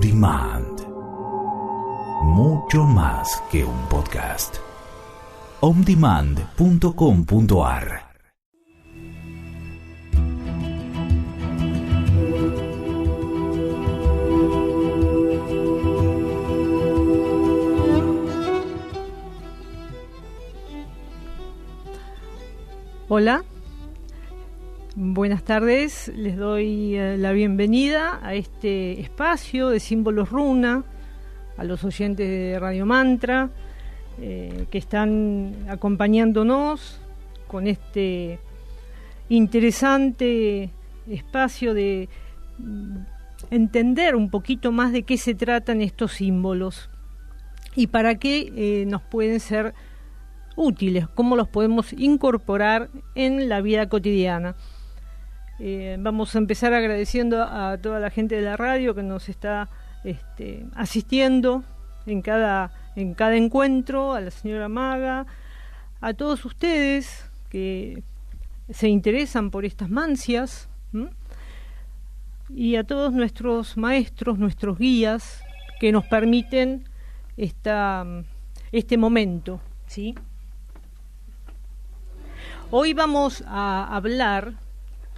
Demand. Mucho más que un podcast. ondemand.com.ar Hola, buenas tardes, les doy eh, la bienvenida a este espacio de símbolos runa, a los oyentes de Radio Mantra eh, que están acompañándonos con este interesante espacio de entender un poquito más de qué se tratan estos símbolos y para qué eh, nos pueden ser útiles, cómo los podemos incorporar en la vida cotidiana. Eh, vamos a empezar agradeciendo a toda la gente de la radio que nos está este, asistiendo en cada, en cada encuentro, a la señora Maga, a todos ustedes que se interesan por estas mancias y a todos nuestros maestros, nuestros guías que nos permiten esta, este momento, ¿sí? Hoy vamos a hablar,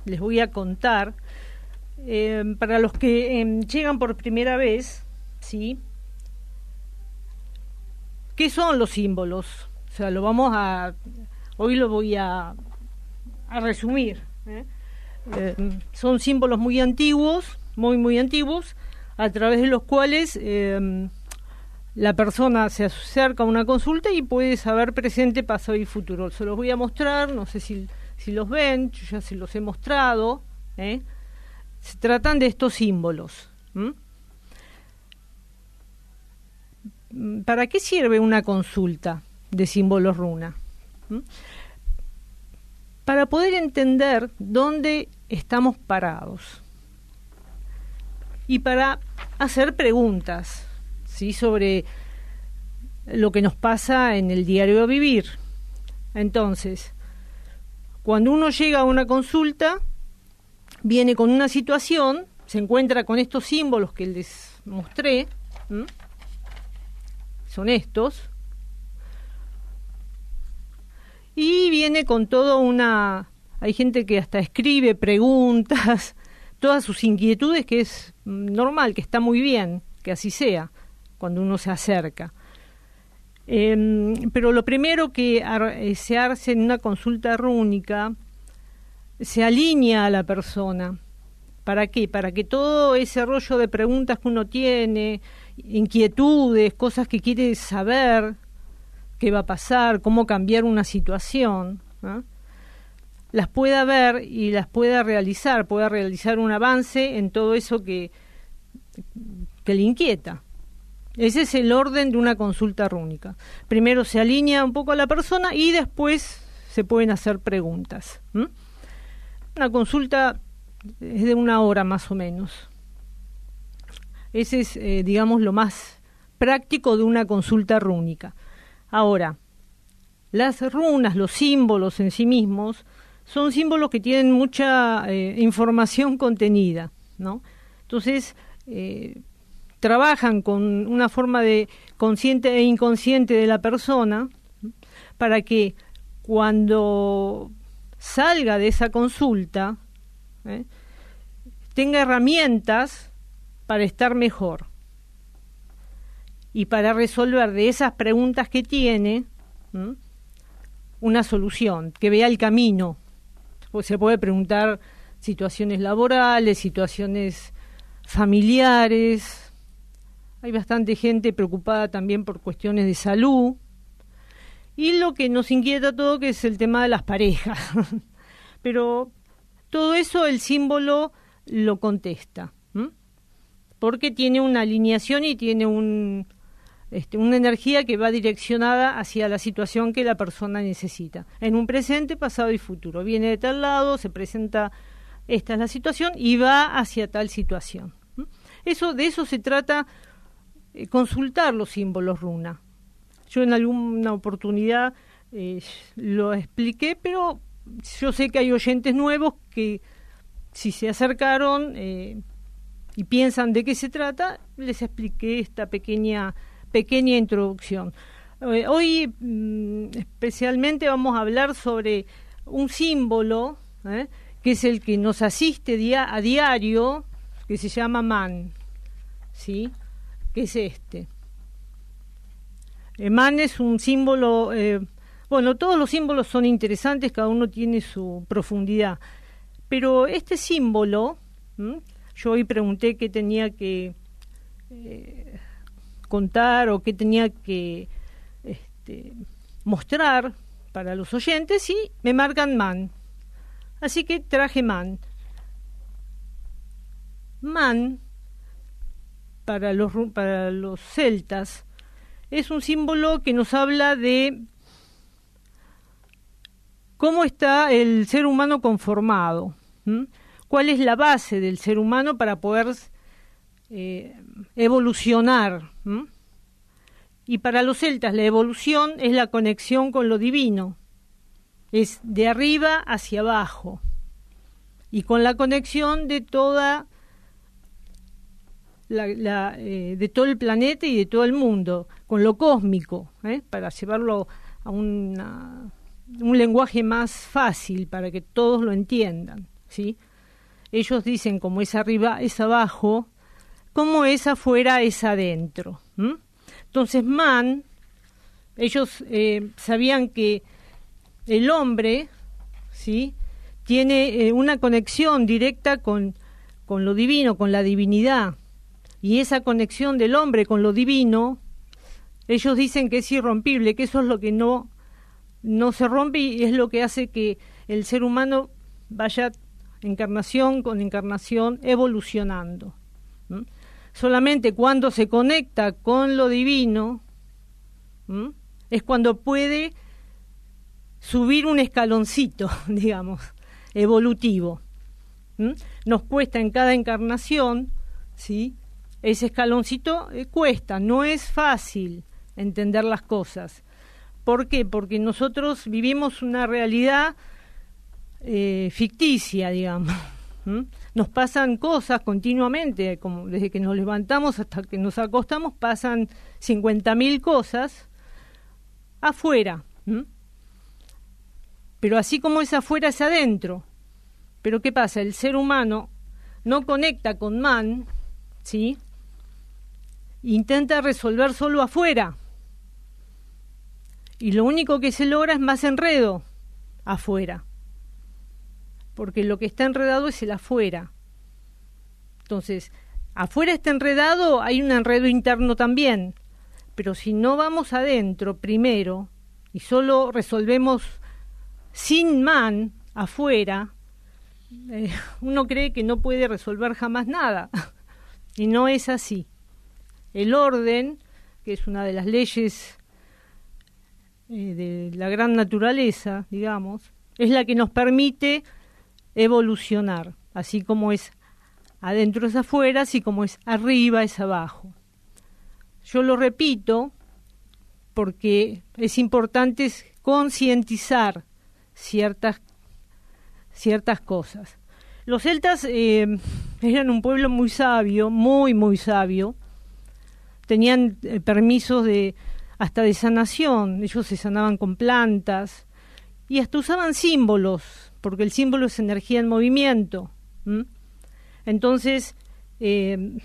les voy a contar, eh, para los que em, llegan por primera vez, ¿sí? ¿Qué son los símbolos? O sea, lo vamos a, hoy lo voy a, a resumir. ¿eh? Eh, son símbolos muy antiguos, muy, muy antiguos, a través de los cuales em, la persona se acerca a una consulta y puede saber presente, pasado y futuro. Se los voy a mostrar, no sé si, si los ven, yo ya se los he mostrado. ¿eh? Se tratan de estos símbolos. ¿Para qué sirve una consulta de símbolos runa? Para poder entender dónde estamos parados y para hacer preguntas ¿sí? sobre lo que nos pasa en el diario vivir. Entonces, cuando uno llega a una consulta, viene con una situación, se encuentra con estos símbolos que les mostré, son estos, y viene con toda una... Hay gente que hasta escribe preguntas, todas sus inquietudes, que es normal, que está muy bien, que así sea cuando uno se acerca. Em, pero lo primero que eh, se hace en una consulta rúnica, se alinea a la persona. ¿Para qué? Para que todo ese rollo de preguntas que uno tiene, inquietudes, cosas que quiere saber, qué va a pasar, cómo cambiar una situación, las pueda ver y las pueda realizar, pueda realizar un avance en todo eso que, que le inquieta. Ese es el orden de una consulta rúnica. Primero se alinea un poco a la persona y después se pueden hacer preguntas. Una consulta es de una hora más o menos. Ese es, eh, digamos, lo más práctico de una consulta rúnica. Ahora, las runas, los símbolos en sí mismos, son símbolos que tienen mucha eh, información contenida, ¿no? Entonces, eh, trabajan con una forma de consciente e inconsciente de la persona para que cuando salga de esa consulta ¿eh? tenga herramientas para estar mejor y para resolver de esas preguntas que tiene una solución, que vea el camino. se puede preguntar situaciones laborales, situaciones familiares, hay bastante gente preocupada también por cuestiones de salud. Y lo que nos inquieta todo que es el tema de las parejas. Pero todo eso el símbolo lo contesta. Porque tiene una alineación y tiene un, este, una energía que va direccionada hacia la situación que la persona necesita. En un presente, pasado y futuro. Viene de tal lado, se presenta esta es la situación y va hacia tal situación. Eso, de eso se trata eh, consultar los símbolos runa. Yo en alguna oportunidad eh, lo expliqué, pero yo sé que hay oyentes nuevos que si se acercaron eh, y piensan de qué se trata, les expliqué esta pequeña, pequeña introducción. Hoy mm, especialmente vamos a hablar sobre un símbolo que es el que nos asiste a diario, que se llama man, ¿sí? Que es este. man es un símbolo, eh, bueno, todos los símbolos son interesantes, cada uno tiene su profundidad, pero este símbolo, yo hoy pregunté qué tenía que contar o qué tenía que este, mostrar para los oyentes y me marcan man. Así que traje man. Man, para los, para los celtas, es un símbolo que nos habla de cómo está el ser humano conformado, cuál es la base del ser humano para poder eh, evolucionar. Y para los celtas la evolución es la conexión con lo divino, es de arriba hacia abajo, y con la conexión de toda la, eh, de todo el planeta y de todo el mundo, con lo cósmico, ¿eh? para llevarlo a un lenguaje más fácil, para que todos lo entiendan. ¿sí? Ellos dicen como es arriba es abajo, como es afuera es adentro. Entonces, man, ellos eh, sabían que el hombre, ¿sí? Tiene una conexión directa con, con lo divino, con la divinidad. Y esa conexión del hombre con lo divino, ellos dicen que es irrompible, que eso es lo que no, no se rompe y es lo que hace que el ser humano vaya encarnación con encarnación evolucionando solamente cuando se conecta con lo divino, es cuando puede subir un escaloncito, digamos, evolutivo. Nos cuesta en cada encarnación, ¿sí? Ese escaloncito eh, cuesta, no es fácil entender las cosas. ¿Por qué? Porque nosotros vivimos una realidad eh, ficticia, digamos. Nos pasan cosas continuamente, como desde que nos levantamos hasta que nos acostamos, pasan 50.000 cosas afuera. Pero así como es afuera, es adentro. Pero ¿qué pasa? El ser humano no conecta con man, ¿sí? Intenta resolver solo afuera. Y lo único que se logra es más enredo afuera porque lo que está enredado es el afuera. Entonces, afuera está enredado, hay un enredo interno también, pero si no vamos adentro primero y solo resolvemos sin man afuera, eh, uno cree que no puede resolver jamás nada. y no es así. El orden, que es una de las leyes eh, de la gran naturaleza, digamos, es la que nos permite evolucionar, así como es adentro es afuera, así como es arriba es abajo. Yo lo repito porque es importante concientizar ciertas, ciertas cosas. Los celtas eh, eran un pueblo muy sabio, muy, muy sabio. Tenían eh, permisos de hasta de sanación. Ellos se sanaban con plantas y hasta usaban símbolos porque el símbolo es energía en movimiento. Entonces, eh,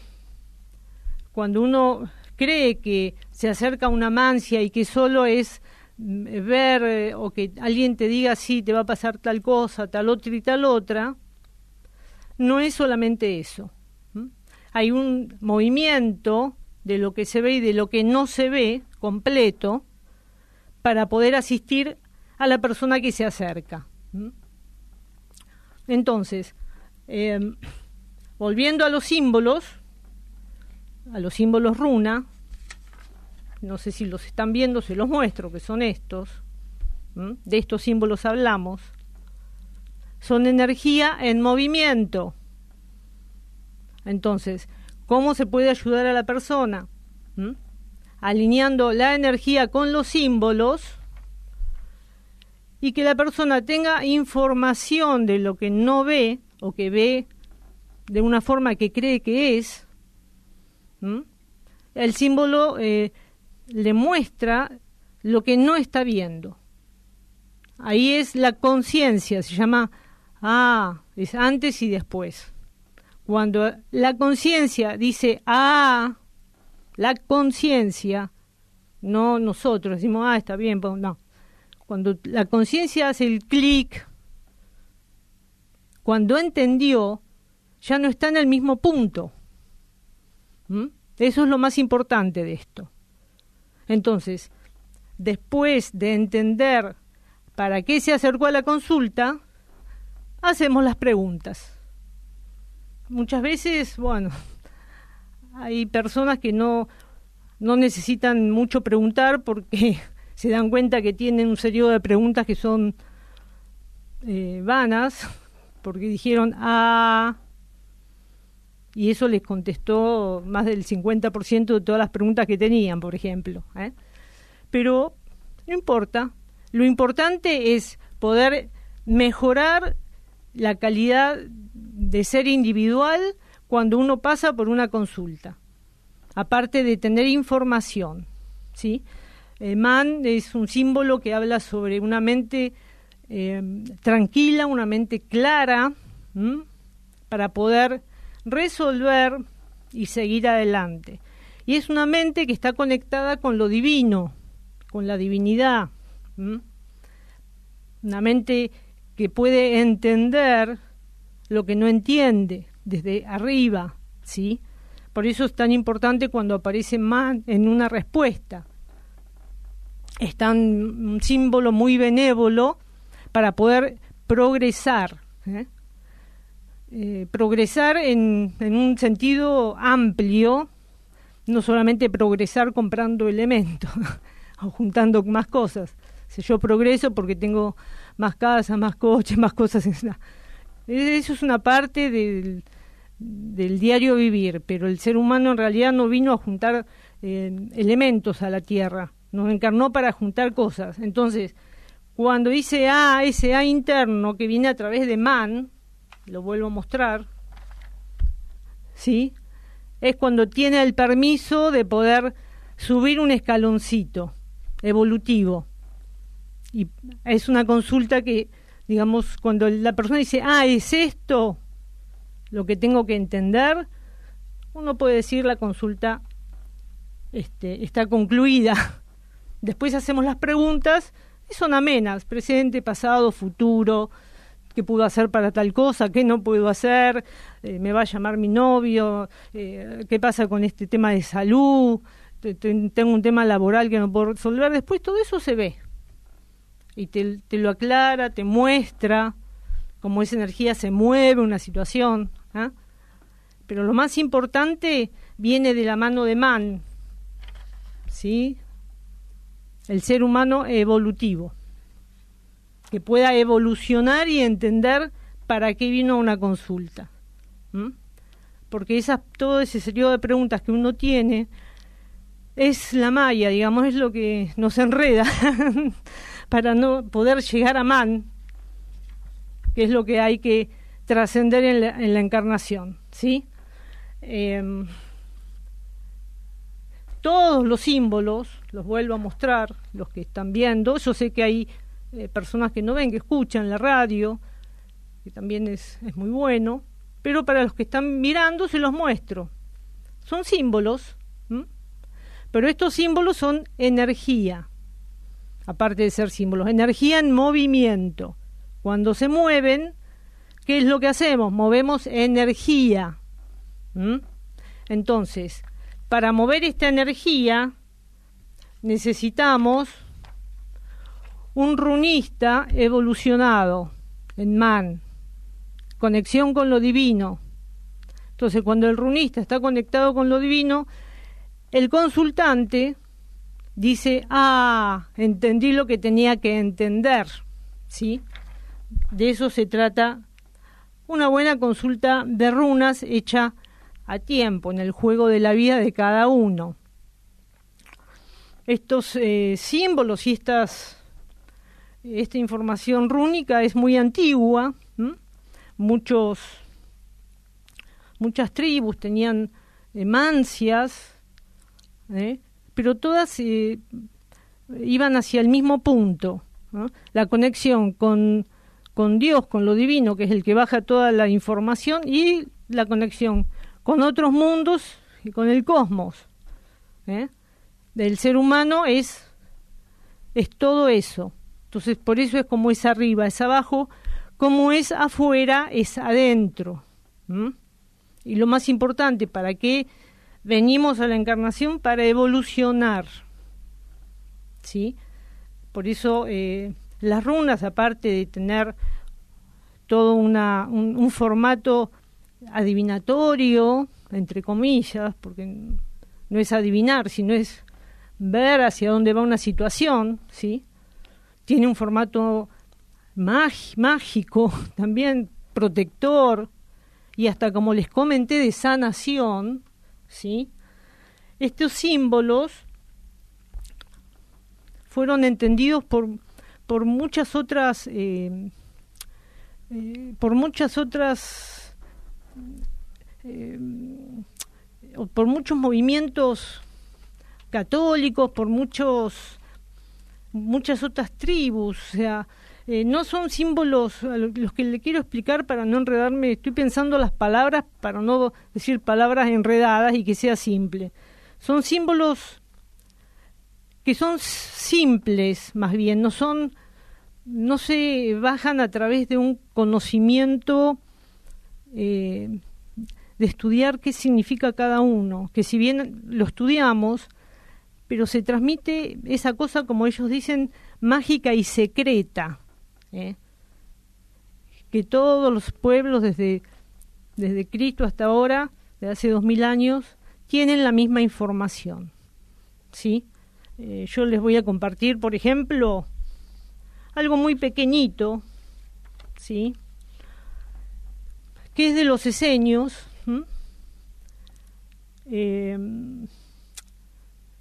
cuando uno cree que se acerca a una mancia y que solo es mm, ver eh, o que alguien te diga sí, te va a pasar tal cosa, tal otra y tal otra, no es solamente eso. Hay un movimiento de lo que se ve y de lo que no se ve completo para poder asistir a la persona que se acerca. Entonces, eh, volviendo a los símbolos, a los símbolos runa, no sé si los están viendo, se los muestro, que son estos, de estos símbolos hablamos, son energía en movimiento. Entonces, ¿cómo se puede ayudar a la persona? Alineando la energía con los símbolos y que la persona tenga información de lo que no ve o que ve de una forma que cree que es, el símbolo eh, le muestra lo que no está viendo. Ahí es la conciencia, se llama, ah, es antes y después. Cuando la conciencia dice, ah, la conciencia, no nosotros decimos, ah, está bien, pues, no. Cuando la conciencia hace el clic, cuando entendió, ya no está en el mismo punto. ¿Mm? Eso es lo más importante de esto. Entonces, después de entender para qué se acercó a la consulta, hacemos las preguntas. Muchas veces, bueno, hay personas que no, no necesitan mucho preguntar porque se dan cuenta que tienen un serio de preguntas que son eh, vanas, porque dijeron, ah, y eso les contestó más del 50% de todas las preguntas que tenían, por ejemplo. ¿eh? Pero no importa, lo importante es poder mejorar la calidad de ser individual cuando uno pasa por una consulta, aparte de tener información. ¿sí? Man es un símbolo que habla sobre una mente eh, tranquila, una mente clara, para poder resolver y seguir adelante. Y es una mente que está conectada con lo divino, con la divinidad. Una mente que puede entender lo que no entiende desde arriba, ¿sí? Por eso es tan importante cuando aparece man en una respuesta. Es tan un símbolo muy benévolo para poder progresar. ¿eh? Eh, progresar en, un sentido amplio, no solamente progresar comprando elementos o juntando más cosas. Si yo progreso porque tengo más casas, más coches, más cosas. Eso es una parte del, del diario vivir, pero el ser humano en realidad no vino a juntar eh, elementos a la tierra, nos encarnó para juntar cosas. Entonces, cuando dice A, ese A interno que viene a través de man, lo vuelvo a mostrar, ¿sí? Es cuando tiene el permiso de poder subir un escaloncito evolutivo. Y es una consulta que, digamos, cuando la persona dice, ah, es esto lo que tengo que entender, uno puede decir la consulta este, está concluida. Después hacemos las preguntas y son amenas, presente, pasado, futuro, qué puedo hacer para tal cosa, qué no puedo hacer, eh, me va a llamar mi novio, eh, qué pasa con este tema de salud, tengo un tema laboral que no puedo resolver, después todo eso se ve y te, lo aclara, te muestra cómo esa energía se mueve una situación. ¿ah? Pero lo más importante viene de la mano de Man, ¿sí? El ser humano evolutivo que pueda evolucionar y entender para qué vino una consulta. Porque esas, todo ese serio de preguntas que uno tiene es la malla, digamos, es lo que nos enreda para no poder llegar a man, que es lo que hay que trascender en la, encarnación, ¿sí? Em, todos los símbolos, los vuelvo a mostrar, los que están viendo, yo sé que hay eh, personas que no ven, que escuchan la radio, que también es, es muy bueno, pero para los que están mirando se los muestro. Son símbolos, pero estos símbolos son energía, aparte de ser símbolos, energía en movimiento. Cuando se mueven, ¿qué es lo que hacemos? Movemos energía. Entonces, para mover esta energía necesitamos un runista evolucionado en man, conexión con lo divino. Entonces, cuando el runista está conectado con lo divino, el consultante dice, ah, entendí lo que tenía que entender, ¿sí? De eso se trata una buena consulta de runas hecha a tiempo, en el juego de la vida de cada uno. Estos eh, símbolos y esta información rúnica es muy antigua. Muchos muchas tribus tenían mancias, ¿eh? Pero todas eh, iban hacia el mismo punto, la conexión con, con Dios, con lo divino, que es el que baja toda la información, y la conexión con otros mundos y con el cosmos. Del ser humano es, es todo eso. Entonces, por eso es como es arriba, es abajo, como es afuera, es adentro. Y lo más importante, ¿para qué venimos a la encarnación? Para evolucionar. ¿Sí? Por eso eh, las runas, aparte de tener todo una, un, formato adivinatorio, entre comillas, porque no es adivinar, sino es ver hacia dónde va una situación, ¿sí? Tiene un formato mágico, también protector, y hasta como les comenté de sanación, ¿sí? Estos símbolos fueron entendidos por, por muchas otras eh, eh, por muchas otras eh, por muchos movimientos católicos, por muchos muchas otras tribus, o sea, eh, no son símbolos los que le quiero explicar para no enredarme, estoy pensando las palabras para no decir palabras enredadas y que sea simple. Son símbolos que son simples, más bien, no son, no se bajan a través de un conocimiento eh, de estudiar qué significa cada uno, que si bien lo estudiamos, pero se transmite esa cosa, como ellos dicen, mágica y secreta ¿eh? que todos los pueblos desde, desde Cristo hasta ahora, de hace dos mil años, tienen la misma información. ¿sí? Eh, yo les voy a compartir, por ejemplo, algo muy pequeñito, ¿sí? que es de los eseños. Eh,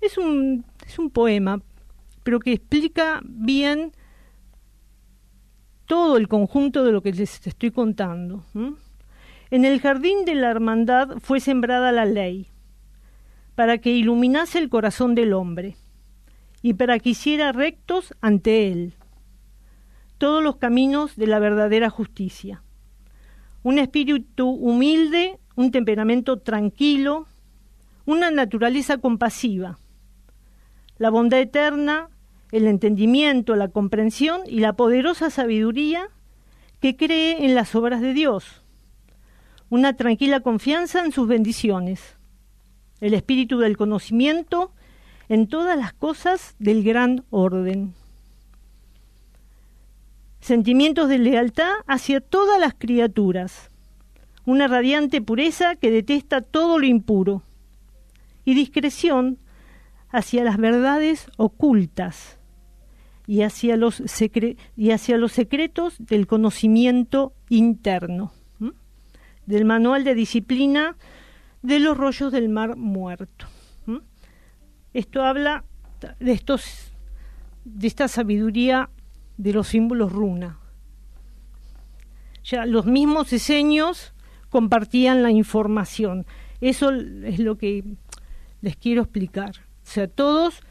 es, un, es un poema, pero que explica bien todo el conjunto de lo que les estoy contando. En el jardín de la hermandad fue sembrada la ley, para que iluminase el corazón del hombre y para que hiciera rectos ante él todos los caminos de la verdadera justicia. Un espíritu humilde, un temperamento tranquilo, una naturaleza compasiva, la bondad eterna, el entendimiento, la comprensión y la poderosa sabiduría que cree en las obras de Dios, una tranquila confianza en sus bendiciones, el espíritu del conocimiento en todas las cosas del gran orden, sentimientos de lealtad hacia todas las criaturas, una radiante pureza que detesta todo lo impuro, y discreción hacia las verdades ocultas y hacia los, y hacia los secretos del conocimiento interno, del manual de disciplina de los rollos del mar muerto. Esto habla de, estos, de esta sabiduría de los símbolos runa. Ya los mismos diseños compartían la información. Eso es lo que les quiero explicar. O sea, todos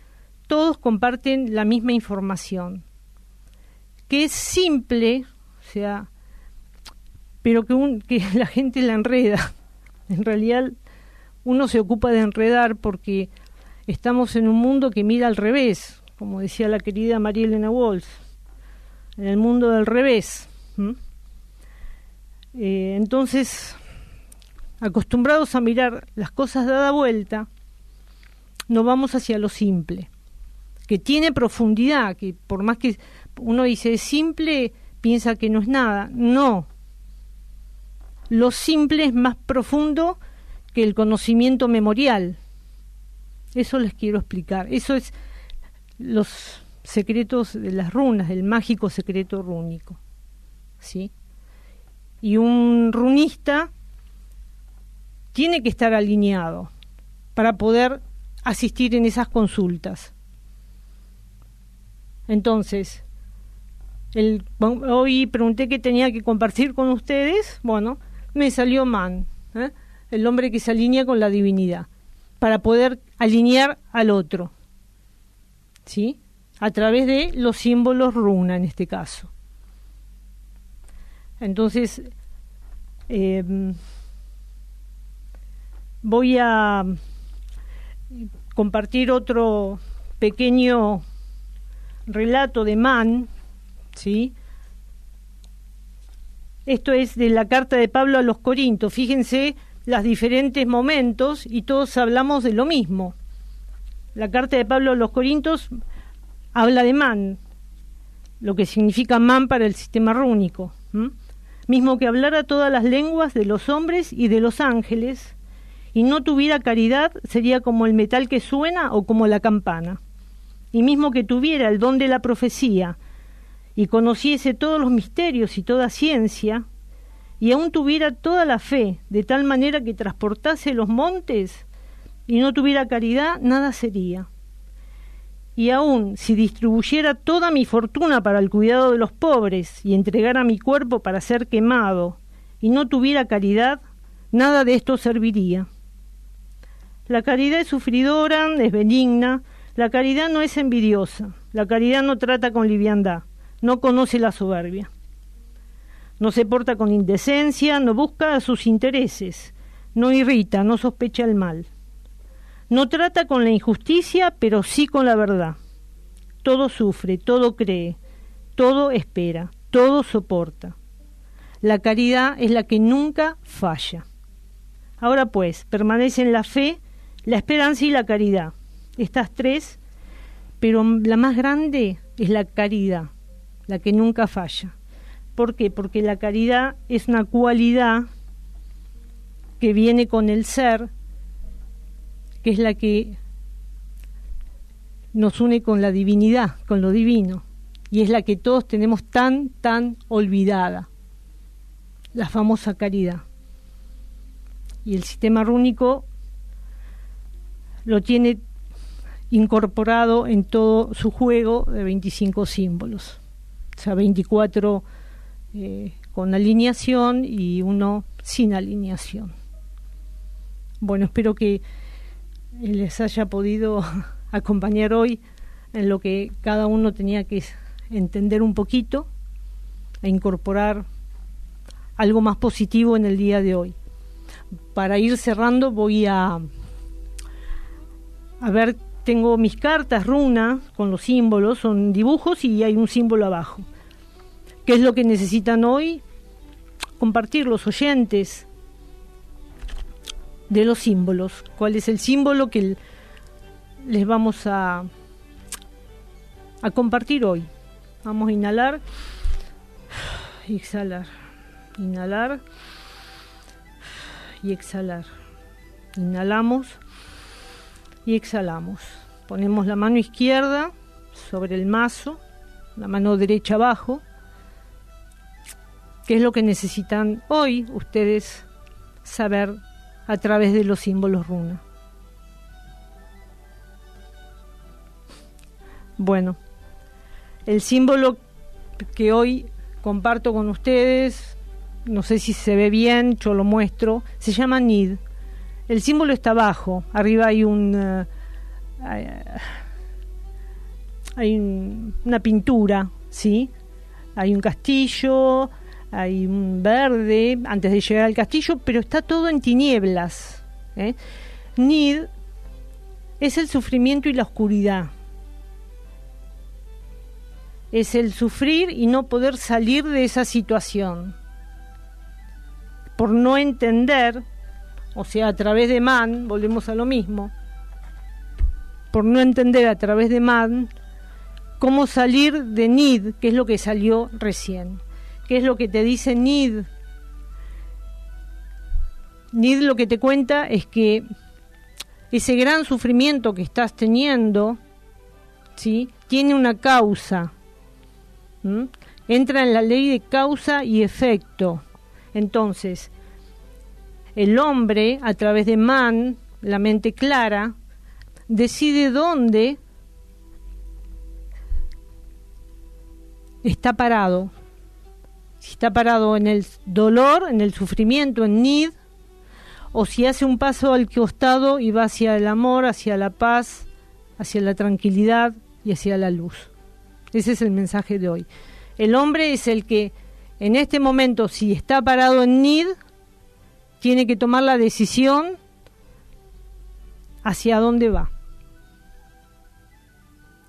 todos comparten la misma información, que es simple, o sea, pero que, la gente la enreda. En realidad uno se ocupa de enredar porque estamos en un mundo que mira al revés, como decía la querida María Elena en el mundo del revés. Eh, entonces, acostumbrados a mirar las cosas dada vuelta, no vamos hacia lo simple que tiene profundidad, que por más que uno dice es simple, piensa que no es nada. No. Lo simple es más profundo que el conocimiento memorial. Eso les quiero explicar. Eso es los secretos de las runas, el mágico secreto rúnico. ¿Sí? Y un runista tiene que estar alineado para poder asistir en esas consultas. Entonces, el, hoy pregunté qué tenía que compartir con ustedes, bueno, me salió man. ¿eh? el hombre que se alinea con la divinidad, para poder alinear al otro. ¿Sí? A través de los símbolos runa en este caso. Entonces, em, voy a compartir otro pequeño relato de Mann, ¿sí? Esto es de la carta de Pablo a los Corintios. Fíjense los diferentes momentos y todos hablamos de lo mismo. La carta de Pablo a los Corintios habla de man, lo que significa man para el sistema rúnico. Mismo que hablara todas las lenguas de los hombres y de los ángeles, y no tuviera caridad, sería como el metal que suena o como la campana. Y mismo que tuviera el don de la profecía, y conociese todos los misterios y toda ciencia, y aún tuviera toda la fe, de tal manera que transportase los montes, y no tuviera caridad, nada sería. Y aún si distribuyera toda mi fortuna para el cuidado de los pobres, y entregara mi cuerpo para ser quemado, y no tuviera caridad, nada de esto serviría. La caridad es sufridora, es benigna, la caridad no es envidiosa, la caridad no trata con liviandad, no conoce la soberbia. No se porta con indecencia, no busca sus intereses, no irrita, no sospecha el mal. No trata con la injusticia, pero sí con la verdad. Todo sufre, todo cree, todo espera, todo soporta. La caridad es la que nunca falla. Ahora pues, permanecen la fe, la esperanza y la caridad. Estas tres, pero la más grande es la caridad la que nunca falla. ¿Por qué? Porque la caridad es una cualidad que viene con el ser, que es la que nos une con la divinidad, con lo divino, y es la que todos tenemos tan, tan olvidada, la famosa caridad. Y el sistema rúnico lo tiene incorporado en todo su juego de 25 símbolos o sea, 24 eh, con alineación y uno sin alineación. Bueno, espero que les haya podido acompañar hoy en lo que cada uno tenía que entender un poquito e incorporar algo más positivo en el día de hoy. Para ir cerrando voy a ver, tengo mis cartas runa con los símbolos, son dibujos y hay un símbolo abajo. ¿Qué es lo que necesitan hoy? Compartir los oyentes de los símbolos. ¿Cuál es el símbolo que les vamos a, a compartir hoy? Vamos a inhalar exhalar. Inhalar y exhalar. Inhalamos y exhalamos. Ponemos la mano izquierda sobre el mazo, la mano derecha abajo qué es lo que necesitan hoy ustedes saber a través de los símbolos runa. Bueno, el símbolo que hoy comparto con ustedes, no sé si se ve bien, yo lo muestro, se llama Nid. El símbolo está abajo, arriba hay un... Eh, hay una pintura, ¿sí? Hay un castillo, hay un verde antes de llegar al castillo, pero está todo en tinieblas. ¿eh? Nid es el sufrimiento y la oscuridad. Es el sufrir y no poder salir de esa situación. Por no entender, o sea, a través de Man, volvemos a lo mismo, por no entender a través de Man cómo salir de Nid, que es lo que salió recién. ¿Qué es lo que te dice Nid? Nid lo que te cuenta es que ese gran sufrimiento que estás teniendo, ¿sí? Tiene una causa. Entra en la ley de causa y efecto. Entonces, el hombre, a través de Man, la mente clara, decide dónde está parado, si está parado en el dolor, en el sufrimiento, en Nid, o si hace un paso al costado y va hacia el amor, hacia la paz, hacia la tranquilidad y hacia la luz. Ese es el mensaje de hoy. El hombre es el que en este momento, si está parado en Nid, tiene que tomar la decisión hacia dónde va.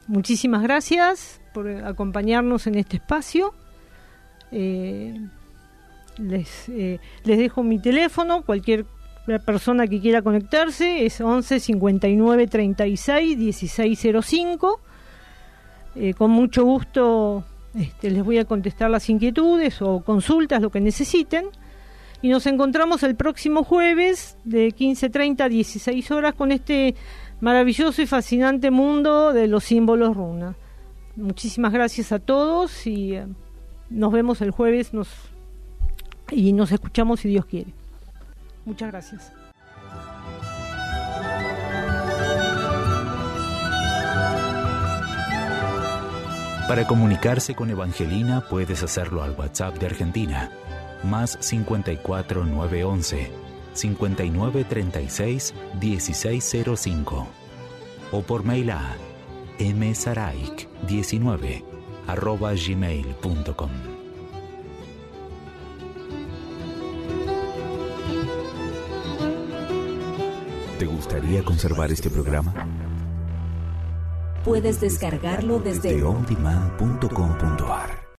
Muchísimas gracias por acompañarnos en este espacio. Eh, les, eh, les dejo mi teléfono, cualquier persona que quiera conectarse es 11 59 36 1605. Eh, con mucho gusto este, les voy a contestar las inquietudes o consultas, lo que necesiten. Y nos encontramos el próximo jueves de 15.30 a 16 horas con este maravilloso y fascinante mundo de los símbolos runa. Muchísimas gracias a todos y eh, nos vemos el jueves nos, y nos escuchamos si Dios quiere. Muchas gracias. Para comunicarse con Evangelina puedes hacerlo al WhatsApp de Argentina, más 54 911 5936 1605 o por mail a msaraik19 arroba gmail.com. ¿Te gustaría conservar este programa? Puedes descargarlo desde de ondemand.com.ar